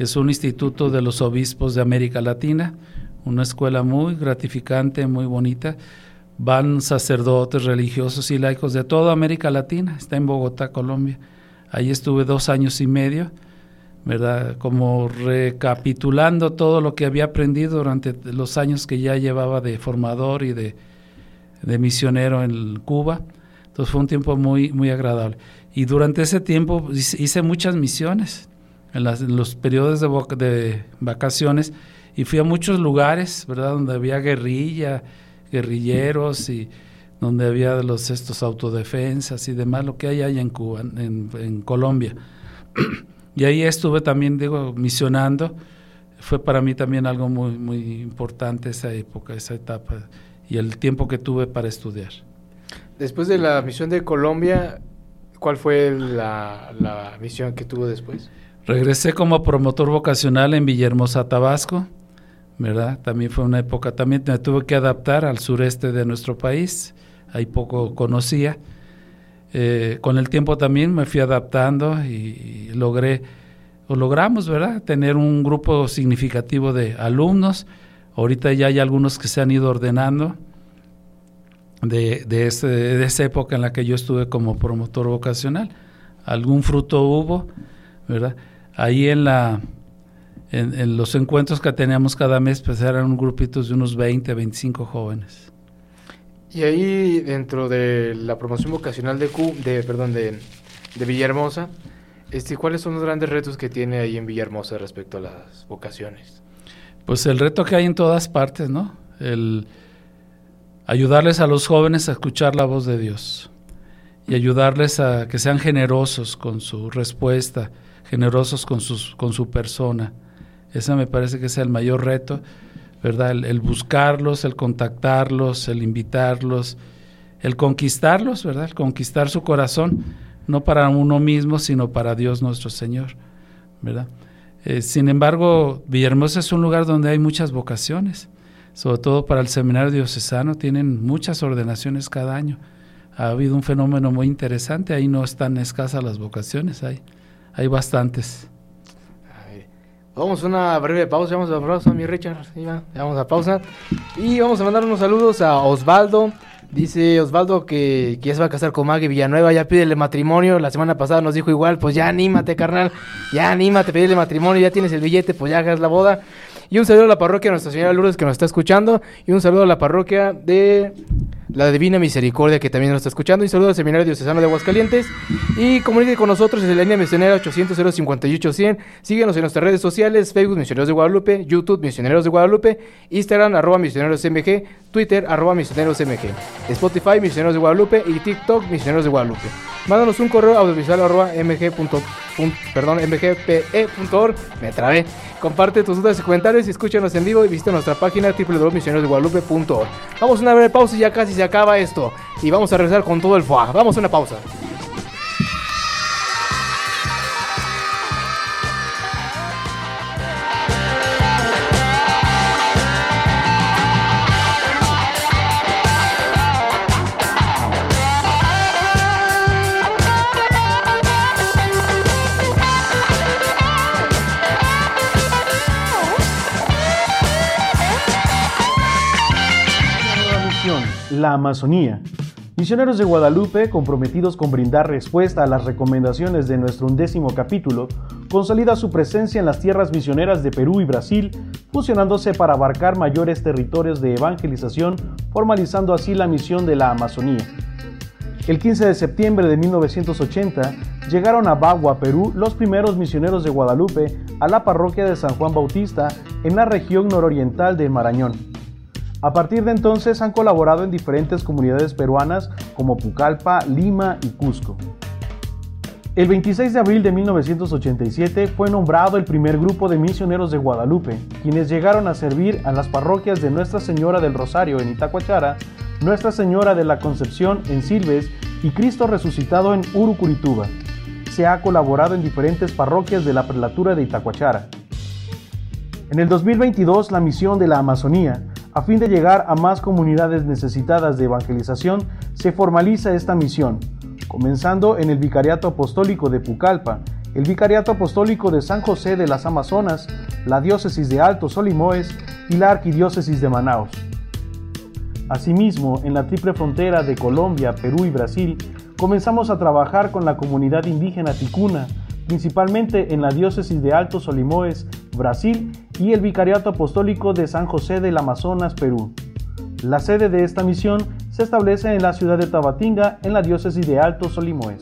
que es un instituto de los obispos de América Latina, una escuela muy gratificante, muy bonita. Van sacerdotes religiosos y laicos de toda América Latina, está en Bogotá, Colombia. Ahí estuve dos años y medio, ¿verdad? Como recapitulando todo lo que había aprendido durante los años que ya llevaba de formador y de, de misionero en Cuba. Entonces fue un tiempo muy, muy agradable. Y durante ese tiempo hice muchas misiones en, los periodos de, de, vacaciones y fui a muchos lugares, ¿verdad? Donde había guerrilla, guerrilleros y donde había los estos autodefensas y demás, lo que hay ahí en Cuba, en, en Colombia. y ahí estuve también, digo, misionando. Fue para mí también algo muy, muy importante esa época, esa etapa y el tiempo que tuve para estudiar. Después de la misión de Colombia, ¿cuál fue la, la misión que tuvo después? Regresé como promotor vocacional en Villahermosa, Tabasco, ¿verdad? También fue una época, también me tuve que adaptar al sureste de nuestro país, ahí poco conocía. Eh, con el tiempo también me fui adaptando y, logré, o logramos, ¿verdad? Tener un grupo significativo de alumnos. Ahorita ya hay algunos que se han ido ordenando de, de, ese, de esa época en la que yo estuve como promotor vocacional. Algún fruto hubo, ¿verdad? ahí en la en, los encuentros que teníamos cada mes, pues eran grupitos de unos 20, 25 jóvenes. Y ahí dentro de la promoción vocacional de, de perdón, de, de Villahermosa, este, ¿cuáles son los grandes retos que tiene ahí en Villahermosa respecto a las vocaciones? Pues el reto que hay en todas partes, ¿no? El ayudarles a los jóvenes a escuchar la voz de Dios. y ayudarles a que sean generosos con su respuesta, generosos con, sus, con su persona. Ese me parece que es el mayor reto, ¿verdad? El, buscarlos, el contactarlos, el invitarlos, el conquistarlos, ¿verdad? El conquistar su corazón, no para uno mismo, sino para Dios nuestro Señor, ¿verdad? Eh, sin embargo, Villahermosa es un lugar donde hay muchas vocaciones, sobre todo para el seminario diocesano, tienen muchas ordenaciones cada año. Ha habido un fenómeno muy interesante, ahí no están escasas las vocaciones, hay, hay bastantes. Vamos a una breve pausa, vamos a pausa, mi Richard. vamos a pausa. Y vamos a mandar unos saludos a Osvaldo. Dice Osvaldo que, que ya se va a casar con Maggie Villanueva, ya pídele matrimonio. La semana pasada nos dijo igual, pues ya anímate, carnal. Ya anímate, pídele matrimonio, ya tienes el billete, pues ya hagas la boda. Y un saludo a la parroquia de Nuestra Señora Lourdes que nos está escuchando. Y un saludo a la parroquia de la Divina Misericordia que también nos está escuchando. Y un saludo al Seminario Diocesano de Aguascalientes. Y comunique con nosotros en la línea misionera 800 058 100. Síguenos en nuestras redes sociales: Facebook Misioneros de Guadalupe, YouTube Misioneros de Guadalupe, Instagram arroba Misioneros MG, Twitter arroba Misioneros MG, Spotify Misioneros de Guadalupe y TikTok Misioneros de Guadalupe. Mándanos un correo audiovisual arroba mg. perdón, mgpe.org. Me trabé. Comparte tus dudas y comentarios y escúchanos en vivo y visita nuestra página www.misionerosdeguadalupe.org. Vamos a una breve pausa y ya casi se acaba esto. Y vamos a regresar con todo el fuego. Vamos a una pausa. Amazonía. Misioneros de Guadalupe, comprometidos con brindar respuesta a las recomendaciones de nuestro undécimo capítulo, consolida su presencia en las tierras misioneras de Perú y Brasil, fusionándose para abarcar mayores territorios de evangelización, formalizando así la misión de la Amazonía. El 15 de septiembre de 1980 llegaron a Bagua, Perú, los primeros misioneros de Guadalupe a la parroquia de San Juan Bautista en la región nororiental de Marañón. A partir de entonces han colaborado en diferentes comunidades peruanas como Pucallpa, Lima y Cusco. El 26 de abril de 1987 fue nombrado el primer grupo de misioneros de Guadalupe, quienes llegaron a servir a las parroquias de Nuestra Señora del Rosario en Itacuachara, Nuestra Señora de la Concepción en Silves y Cristo Resucitado en Urucurituba. Se ha colaborado en diferentes parroquias de la prelatura de Itacuachara. En el 2022, la misión de la Amazonía a fin de llegar a más comunidades necesitadas de evangelización, se formaliza esta misión, comenzando en el Vicariato Apostólico de Pucallpa, el Vicariato Apostólico de San José de las Amazonas, la Diócesis de Alto Solimoes y la Arquidiócesis de Manaos. Asimismo, en la triple frontera de Colombia, Perú y Brasil, comenzamos a trabajar con la comunidad indígena ticuna, principalmente en la Diócesis de Alto Solimoes, Brasil y el Vicariato Apostólico de San José del Amazonas, Perú. La sede de esta misión se establece en la ciudad de Tabatinga, en la diócesis de Alto Solimoes.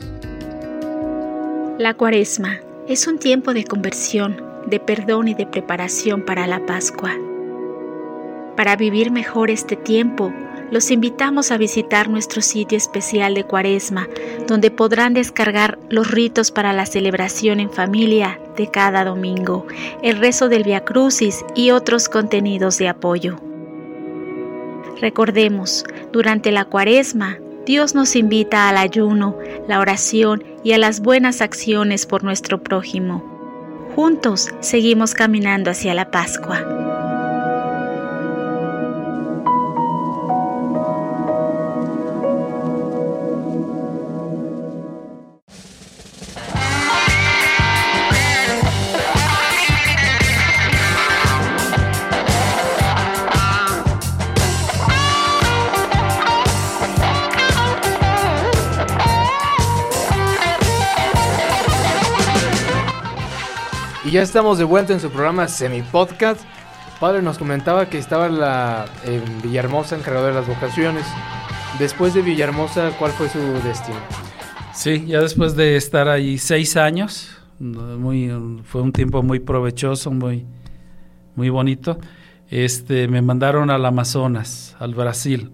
La cuaresma es un tiempo de conversión, de perdón y de preparación para la Pascua. Para vivir mejor este tiempo, los invitamos a visitar nuestro sitio especial de Cuaresma, donde podrán descargar los ritos para la celebración en familia de cada domingo, el rezo del Via Crucis y otros contenidos de apoyo. Recordemos, durante la Cuaresma, Dios nos invita al ayuno, la oración y a las buenas acciones por nuestro prójimo. Juntos seguimos caminando hacia la Pascua. Y ya estamos de vuelta en su programa Semi Podcast. Padre nos comentaba que estaba la, en Villahermosa encargado de las vocaciones. Después de Villahermosa, ¿cuál fue su destino? Sí, ya después de estar ahí seis años, muy, fue un tiempo muy provechoso, muy, muy bonito. Este, me mandaron al Amazonas, al Brasil.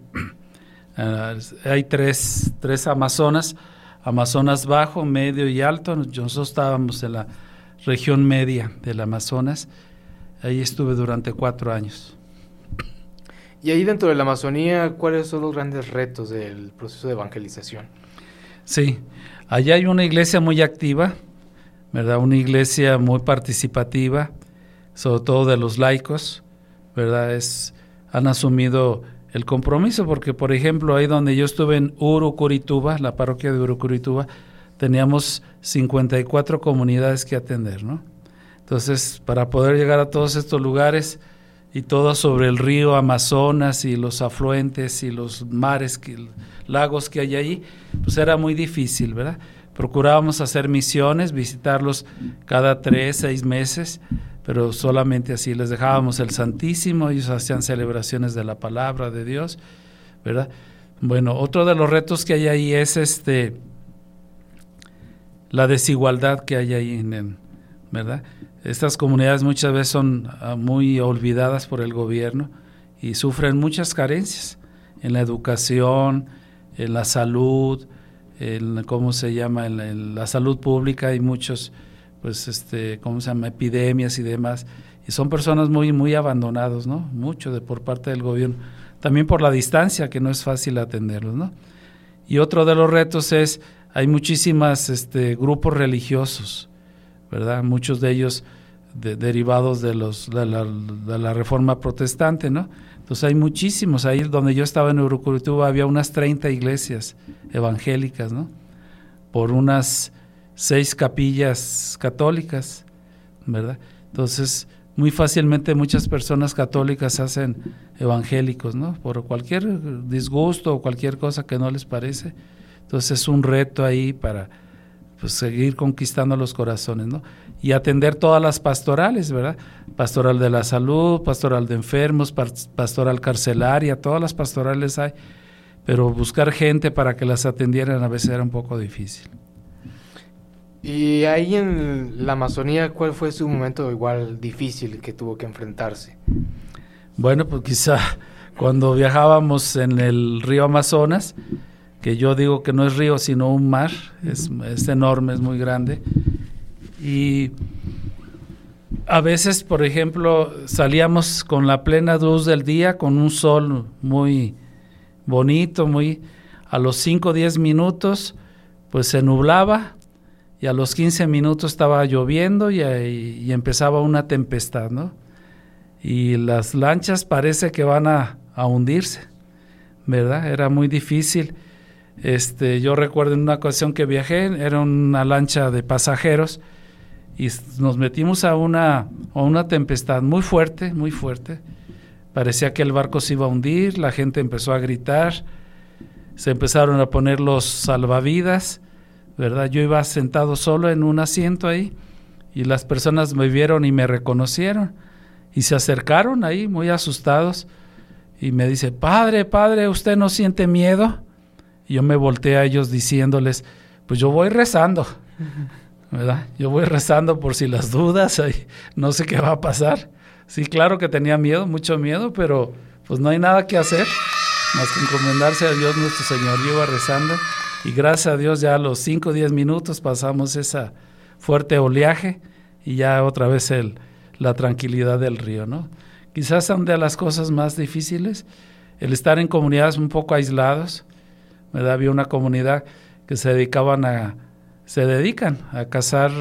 Uh, hay tres, tres Amazonas. Amazonas bajo, medio y alto. Nosotros estábamos en la región media del Amazonas. Ahí estuve durante cuatro años. Y ahí dentro de la Amazonía, ¿cuáles son los grandes retos del proceso de evangelización? Sí, allá hay una iglesia muy activa, ¿verdad? Una iglesia muy participativa, sobre todo de los laicos, ¿verdad? Es, han asumido el compromiso, porque por ejemplo, ahí donde yo estuve en Urucurituba, la parroquia de Urucurituba, teníamos 54 comunidades que atender, ¿no? Entonces, para poder llegar a todos estos lugares, y todo sobre el río Amazonas y los afluentes y los mares, que, lagos que hay ahí, pues era muy difícil, ¿verdad? Procurábamos hacer misiones, visitarlos cada tres, seis meses, pero solamente así les dejábamos el Santísimo, ellos hacían celebraciones de la palabra de Dios, ¿verdad? Bueno, otro de los retos que hay ahí es este la desigualdad que hay ahí en, ¿verdad? Estas comunidades muchas veces son ah, muy olvidadas por el gobierno y sufren muchas carencias en la educación, en la salud, en cómo se llama, en la, salud pública hay muchos, pues, este, cómo se llama, epidemias y demás, y son personas muy, muy abandonados, ¿no? Mucho de por parte del gobierno, también por la distancia que no es fácil atenderlos, ¿no? Y otro de los retos es hay muchísimas este, grupos religiosos, ¿verdad? Muchos de ellos derivados de, los, de la, reforma protestante, ¿no? Entonces hay muchísimos, ahí donde yo estaba en Urucurituba había unas 30 iglesias evangélicas, ¿no? Por unas seis capillas católicas, ¿verdad? Entonces, muy fácilmente muchas personas católicas hacen evangélicos, ¿no? Por cualquier disgusto o cualquier cosa que no les parece. Entonces es un reto ahí para pues, seguir conquistando los corazones, ¿no? y atender todas las pastorales, ¿verdad? Pastoral de la salud, pastoral de enfermos, pastoral carcelaria, todas las pastorales hay, pero buscar gente para que las atendieran a veces era un poco difícil. Y ahí en la Amazonía, ¿cuál fue su momento igual difícil que tuvo que enfrentarse? Bueno, pues quizá cuando viajábamos en el río Amazonas, que yo digo que no es río sino un mar, es, es enorme, es muy grande, y a veces, por ejemplo, salíamos con la plena luz del día, con un sol muy bonito, muy a los 5 o 10 minutos, pues se nublaba y a los 15 minutos estaba lloviendo y, y, empezaba una tempestad, ¿no? Y las lanchas parece que van a, a hundirse, ¿verdad? Era muy difícil. Este, yo recuerdo en una ocasión que viajé, era una lancha de pasajeros, y nos metimos a una, a una tempestad muy fuerte, muy fuerte. Parecía que el barco se iba a hundir, la gente empezó a gritar, se empezaron a poner los salvavidas, ¿verdad? Yo iba sentado solo en un asiento ahí y las personas me vieron y me reconocieron y se acercaron ahí muy asustados y me dice, padre, padre, ¿usted no siente miedo? Yo me volteé a ellos diciéndoles, pues yo voy rezando. Yo voy rezando por si las dudas, no sé qué va a pasar. Sí, claro que tenía miedo, mucho miedo, pero pues no hay nada que hacer más que encomendarse a Dios nuestro Señor. Yo iba rezando y gracias a Dios ya a los 5 o 10 minutos pasamos esa fuerte oleaje y ya otra vez el, la tranquilidad del río, ¿no? Quizás son de las cosas más difíciles el estar en comunidades un poco aislados. ¿Verdad? Había una comunidad que se dedicaban a, se dedican a cazar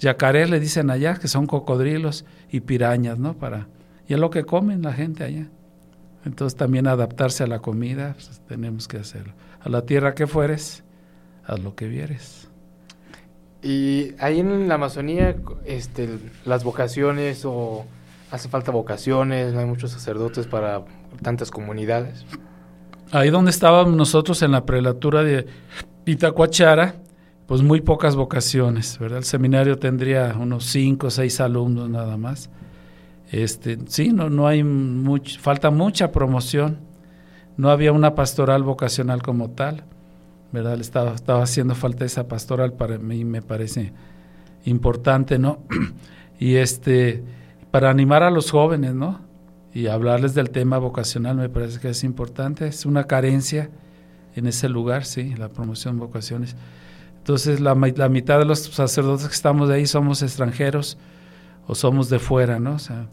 yacarés, le dicen allá, que son cocodrilos y pirañas, ¿no? Para, y es lo que comen la gente allá. Entonces también adaptarse a la comida, pues, tenemos que hacerlo. A la tierra que fueres, haz lo que vieres. Y ahí en la Amazonía, este, las vocaciones o hace falta vocaciones, no hay muchos sacerdotes para tantas comunidades. Ahí donde estábamos nosotros en la prelatura de Itacuachara, pues muy pocas vocaciones, ¿verdad? El seminario tendría unos cinco o seis alumnos nada más. Este, sí, no, no hay falta mucha promoción. No había una pastoral vocacional como tal, ¿verdad? Le estaba, estaba haciendo falta esa pastoral para mí me parece importante, ¿no? y este, para animar a los jóvenes, ¿no? Y hablarles del tema vocacional me parece que es importante, es una carencia en ese lugar, sí, la promoción de vocaciones. Entonces la, la, mitad de los sacerdotes que estamos de ahí somos extranjeros o somos de fuera, ¿no? O sea,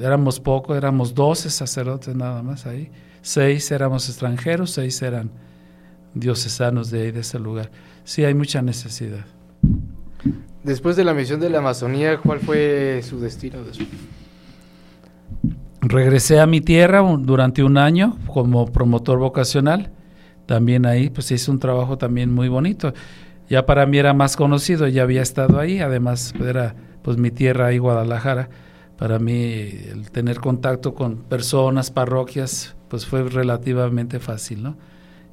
éramos pocos, éramos 12 sacerdotes nada más ahí. Seis éramos extranjeros, seis eran diocesanos de ahí, de ese lugar. Sí, hay mucha necesidad. Después de la misión de la Amazonía, ¿cuál fue su destino después? Regresé a mi tierra durante un año como promotor vocacional. También ahí pues hice un trabajo también muy bonito. Ya para mí era más conocido, ya había estado ahí, además era pues mi tierra ahí Guadalajara. Para mí el tener contacto con personas, parroquias, pues fue relativamente fácil, ¿no?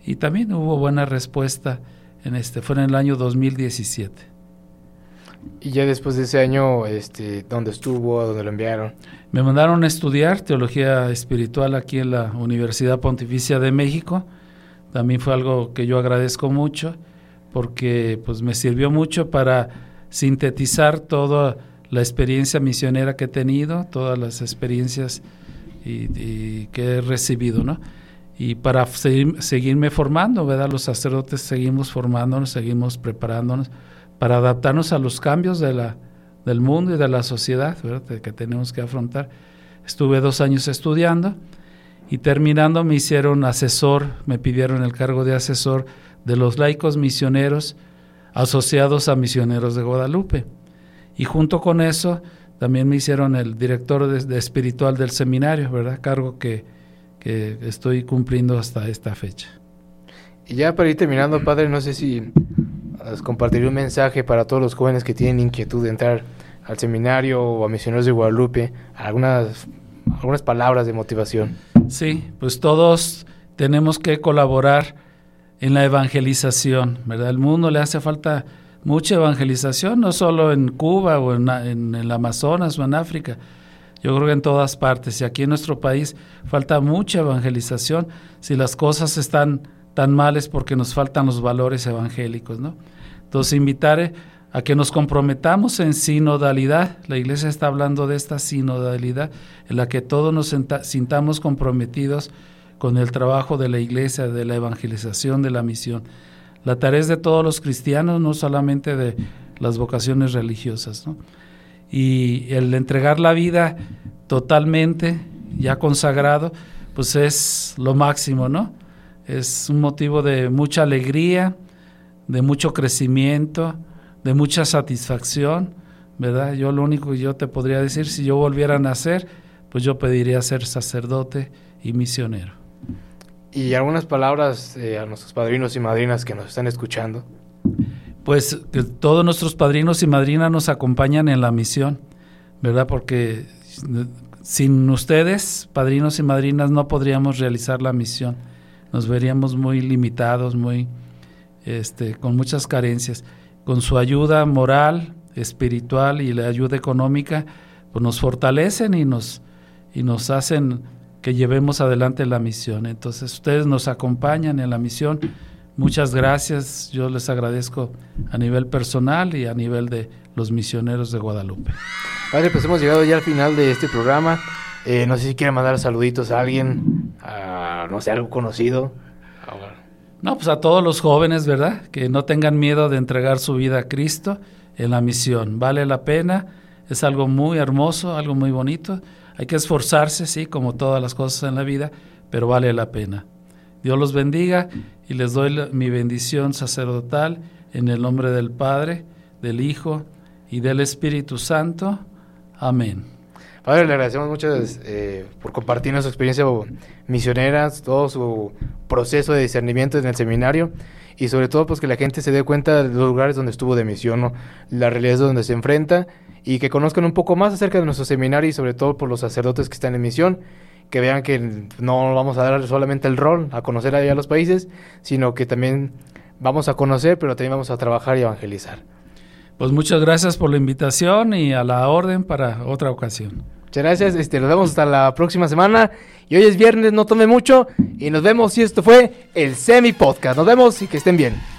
Y también hubo buena respuesta en este, fue en el año 2017. Y ya después de ese año, este, ¿dónde estuvo? ¿Dónde lo enviaron? Me mandaron a estudiar teología espiritual aquí en la Universidad Pontificia de México. También fue algo que yo agradezco mucho porque pues me sirvió mucho para sintetizar toda la experiencia misionera que he tenido, todas las experiencias y, que he recibido, ¿no? Y para seguirme formando, ¿verdad? Los sacerdotes seguimos formándonos, seguimos preparándonos para adaptarnos a los cambios de la, del mundo y de la sociedad que tenemos que afrontar. Estuve dos años estudiando y terminando me hicieron asesor, me pidieron el cargo de asesor de los laicos misioneros asociados a misioneros de Guadalupe. Y junto con eso también me hicieron el director de, espiritual del seminario, ¿verdad? Cargo que, que estoy cumpliendo hasta esta fecha. Y ya para ir terminando, padre, no sé si compartir un mensaje para todos los jóvenes que tienen inquietud de entrar al seminario o a Misioneros de Guadalupe, algunas, algunas palabras de motivación. Sí, pues todos tenemos que colaborar en la evangelización, ¿verdad? Al mundo le hace falta mucha evangelización, no solo en Cuba o en, en, el Amazonas o en África, yo creo que en todas partes. Y aquí en nuestro país falta mucha evangelización si las cosas están tan mal es porque nos faltan los valores evangélicos, ¿no? Entonces, invitar a que nos comprometamos en sinodalidad. La iglesia está hablando de esta sinodalidad en la que todos nos sintamos comprometidos con el trabajo de la iglesia, de la evangelización, de la misión. La tarea es de todos los cristianos, no solamente de las vocaciones religiosas. ¿no? Y el entregar la vida totalmente, ya consagrado, pues es lo máximo, ¿no? Es un motivo de mucha alegría, de mucho crecimiento, de mucha satisfacción, ¿verdad? Yo lo único que yo te podría decir, si yo volviera a nacer, pues yo pediría ser sacerdote y misionero. Y algunas palabras eh, a nuestros padrinos y madrinas que nos están escuchando. Pues que todos nuestros padrinos y madrinas nos acompañan en la misión, ¿verdad? Porque sin ustedes, padrinos y madrinas, no podríamos realizar la misión nos veríamos muy limitados, muy este, con muchas carencias. Con su ayuda moral, espiritual y la ayuda económica, pues nos fortalecen y nos, y nos hacen que llevemos adelante la misión. Entonces ustedes nos acompañan en la misión. Muchas gracias. Yo les agradezco a nivel personal y a nivel de los misioneros de Guadalupe. Padre, pues hemos llegado ya al final de este programa. Eh, no sé si quiere mandar saluditos a alguien, no sé, algo conocido. No, pues a todos los jóvenes, ¿verdad? Que no tengan miedo de entregar su vida a Cristo en la misión. Vale la pena, es algo muy hermoso, algo muy bonito. Hay que esforzarse, sí, como todas las cosas en la vida, pero vale la pena. Dios los bendiga y les doy mi bendición sacerdotal en el nombre del Padre, del Hijo y del Espíritu Santo. Amén. Padre, le agradecemos mucho eh, por compartirnos su experiencia misionera, todo su proceso de discernimiento en el seminario y sobre todo pues que la gente se dé cuenta de los lugares donde estuvo de misión, ¿no? la realidad donde se enfrenta y que conozcan un poco más acerca de nuestro seminario y sobre todo por los sacerdotes que están en misión, que vean que no vamos a dar solamente el rol a conocer allá los países, sino que también vamos a conocer, pero también vamos a trabajar y evangelizar. Pues muchas gracias por la invitación y a la orden para otra ocasión. Muchas gracias, este, nos vemos hasta la próxima semana. Y hoy es viernes, no tome mucho. Y nos vemos, y esto fue el Semi Podcast. Nos vemos y que estén bien.